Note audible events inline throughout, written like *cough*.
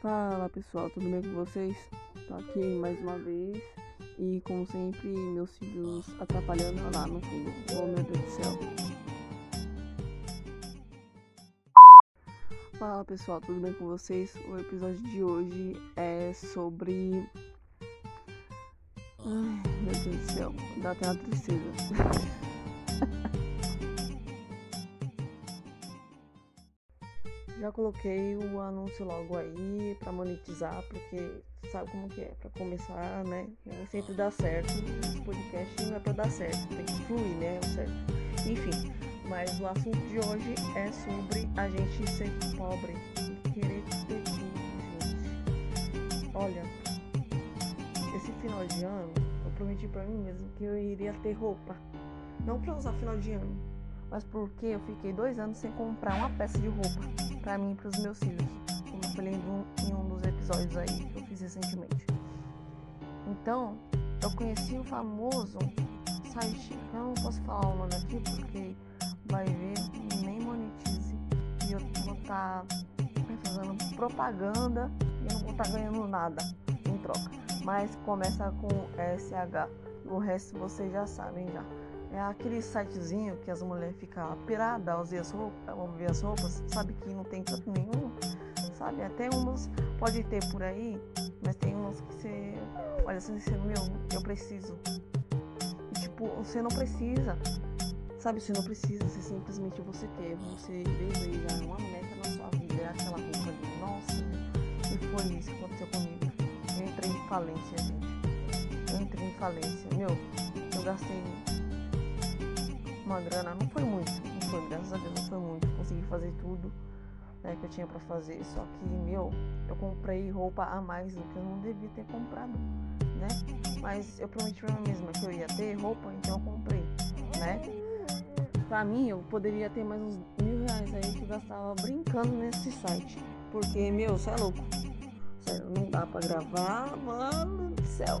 Fala pessoal, tudo bem com vocês? Tô aqui mais uma vez e como sempre meus filhos atrapalhando lá no fundo. Oh meu Deus do céu. Fala pessoal, tudo bem com vocês? O episódio de hoje é sobre. Ai meu Deus do céu, dá até uma tristeza. *laughs* Já coloquei o anúncio logo aí para monetizar, porque sabe como que é, para começar, né? Sempre dá certo. Esse podcast não é para dar certo, tem que fluir, né? O certo. Enfim, mas o assunto de hoje é sobre a gente ser pobre e querer ter tudo, gente. Olha, esse final de ano, eu prometi para mim mesmo que eu iria ter roupa. Não para usar final de ano, mas porque eu fiquei dois anos sem comprar uma peça de roupa para mim e para os meus filhos, como eu falei em um dos episódios aí que eu fiz recentemente. Então, eu conheci o famoso site, eu não posso falar o nome aqui porque vai ver nem monetize e eu vou estar tá fazendo propaganda e não vou estar tá ganhando nada em troca. Mas começa com SH, o resto vocês já sabem já. É aquele sitezinho que as mulheres ficam piradas ao ver as roupas, ver as roupas, sabe que não tem canto nenhum, sabe? Até umas pode ter por aí, mas tem umas que você olha assim, você, meu, eu preciso. E, tipo, você não precisa, sabe? Você não precisa, você simplesmente você quer, você deseja uma meta na sua vida, é aquela roupa ali. Nossa, e foi isso que aconteceu comigo. Eu entrei em falência, gente. Eu entrei em falência, meu, eu gastei uma grana, não foi muito, não foi, graças a Deus não foi muito, consegui fazer tudo né, que eu tinha para fazer, só que, meu, eu comprei roupa a mais do que eu não devia ter comprado, né? Mas eu prometi pra mim mesma que eu ia ter roupa, então eu comprei, né? Pra mim, eu poderia ter mais uns mil reais aí que eu gastava brincando nesse site, porque, meu, você é louco, sério, não dá pra gravar, mano do céu,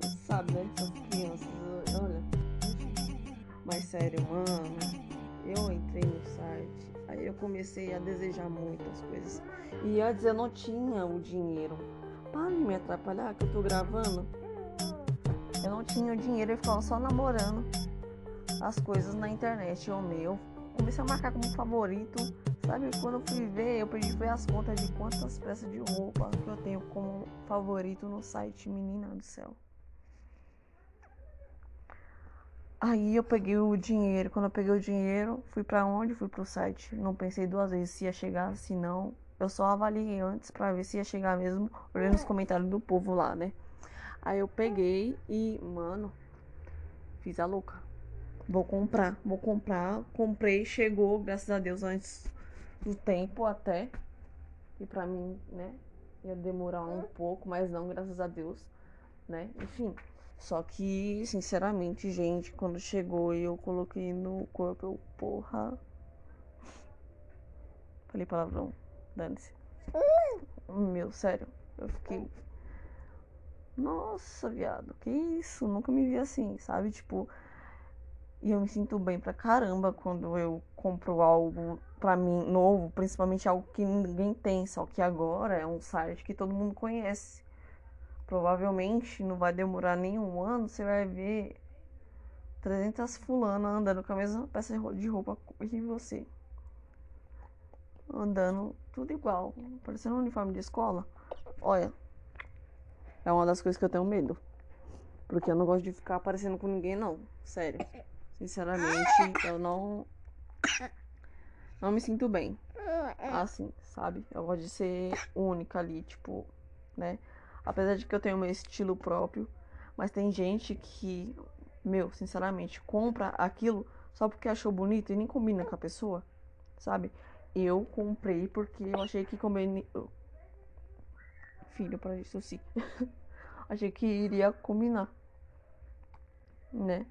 você *laughs* sabe, né, essas crianças, mas sério, mano, eu entrei no site, aí eu comecei a desejar muitas coisas. E antes eu não tinha o dinheiro. Para de me atrapalhar que eu tô gravando. Eu não tinha o dinheiro, eu ficava só namorando as coisas na internet. Eu meu, comecei a marcar como favorito. Sabe, quando eu fui ver, eu perdi foi as contas de quantas peças de roupa que eu tenho como favorito no site, menina do céu. Aí eu peguei o dinheiro. Quando eu peguei o dinheiro, fui para onde? Fui pro site. Não pensei duas vezes se ia chegar, se não. Eu só avaliei antes para ver se ia chegar mesmo, olhando os comentários do povo lá, né? Aí eu peguei e, mano, fiz a louca. Vou comprar, vou comprar. Comprei, chegou, graças a Deus, antes do tempo até. E pra mim, né, ia demorar um pouco, mas não, graças a Deus, né? Enfim, só que, sinceramente, gente, quando chegou e eu coloquei no corpo, eu, porra. Falei palavrão, dane-se. Meu, sério, eu fiquei. Nossa, viado, que isso? Nunca me vi assim, sabe? Tipo, e eu me sinto bem pra caramba quando eu compro algo pra mim novo, principalmente algo que ninguém tem, só que agora é um site que todo mundo conhece provavelmente não vai demorar nenhum ano, você vai ver 300 fulanas andando com a mesma peça de roupa que você. Andando tudo igual, parecendo um uniforme de escola. Olha, é uma das coisas que eu tenho medo. Porque eu não gosto de ficar aparecendo com ninguém, não. Sério. Sinceramente, eu não. Não me sinto bem. Assim, sabe? Eu gosto de ser única ali, tipo, né? Apesar de que eu tenho meu estilo próprio. Mas tem gente que, meu, sinceramente, compra aquilo só porque achou bonito e nem combina com a pessoa, sabe? Eu comprei porque eu achei que combina. Filho, para isso sim. *laughs* achei que iria combinar, né?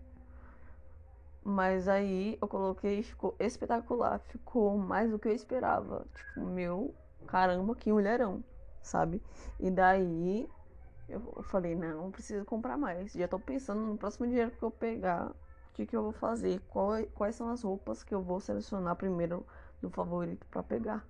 Mas aí eu coloquei e ficou espetacular. Ficou mais do que eu esperava. Tipo, meu, caramba, que mulherão sabe? E daí eu falei, não, preciso comprar mais. Já tô pensando no próximo dinheiro que eu pegar, o que, que eu vou fazer, qual, quais são as roupas que eu vou selecionar primeiro do favorito para pegar,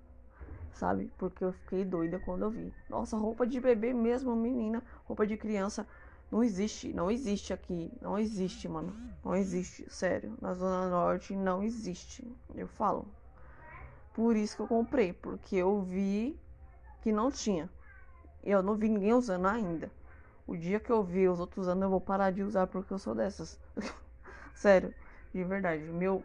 sabe? Porque eu fiquei doida quando eu vi. Nossa, roupa de bebê mesmo, menina, roupa de criança. Não existe, não existe aqui. Não existe, mano. Não existe, sério. Na Zona Norte não existe. Eu falo. Por isso que eu comprei, porque eu vi que não tinha. Eu não vi ninguém usando ainda. O dia que eu vi os outros usando, eu vou parar de usar porque eu sou dessas. *laughs* sério, de verdade. Meu,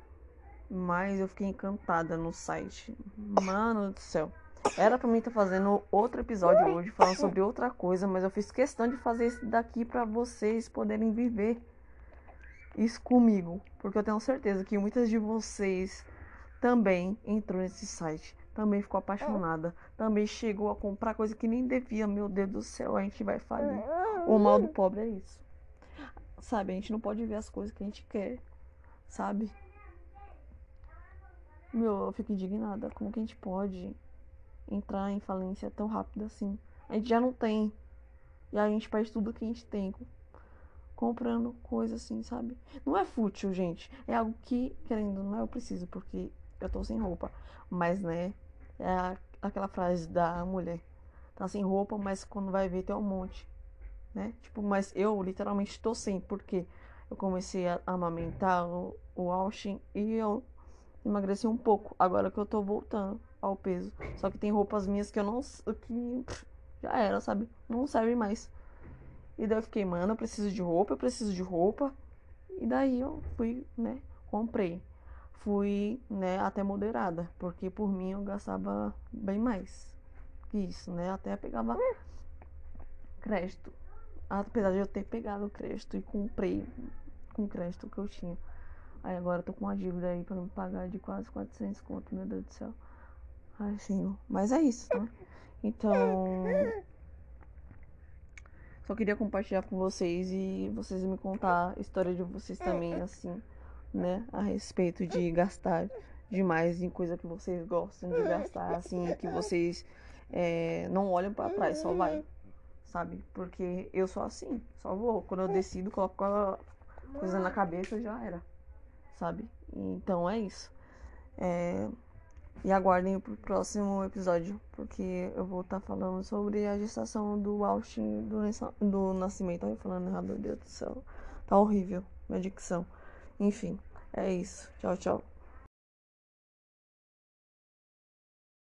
mas eu fiquei encantada no site. Mano do céu. Era pra mim estar fazendo outro episódio hoje, falando sobre outra coisa, mas eu fiz questão de fazer esse daqui para vocês poderem viver isso comigo. Porque eu tenho certeza que muitas de vocês também entrou nesse site, também ficou apaixonada, também chegou a comprar coisa que nem devia. Meu Deus do céu, a gente vai falir. O mal do pobre é isso. Sabe, a gente não pode ver as coisas que a gente quer, sabe? Meu, eu fico indignada. Como que a gente pode entrar em falência tão rápido assim? A gente já não tem. E a gente perde tudo que a gente tem. Comprando coisa assim, sabe? Não é fútil, gente. É algo que, querendo não, é, eu preciso, porque eu tô sem roupa. Mas, né? É aquela frase da mulher. Tá sem roupa, mas quando vai ver tem um monte. Né? Tipo, mas eu literalmente tô sem, porque eu comecei a amamentar o, o Austin e eu emagreci um pouco. Agora que eu tô voltando ao peso. Só que tem roupas minhas que eu não. que já era, sabe? Não serve mais. E daí eu fiquei, mano, eu preciso de roupa, eu preciso de roupa. E daí eu fui, né? Comprei. Fui, né, até moderada. Porque por mim eu gastava bem mais que isso, né? Até pegava crédito. Apesar de eu ter pegado crédito e comprei com crédito que eu tinha. Aí agora eu tô com uma dívida aí pra me pagar de quase 400 conto, meu Deus do céu. Ai, sim. Mas é isso, né? Então. Só queria compartilhar com vocês e vocês me contar a história de vocês também, assim, né? A respeito de gastar demais em coisa que vocês gostam de gastar, assim, que vocês é, não olham para trás, só vai, sabe? Porque eu sou assim, só vou. Quando eu decido, coloco a coisa na cabeça, já era sabe? Então é isso. É... E aguardem pro próximo episódio, porque eu vou estar tá falando sobre a gestação do Austin do, do nascimento. Ai, falando errado, meu Deus do céu. Tá horrível minha dicção. Enfim, é isso. Tchau, tchau.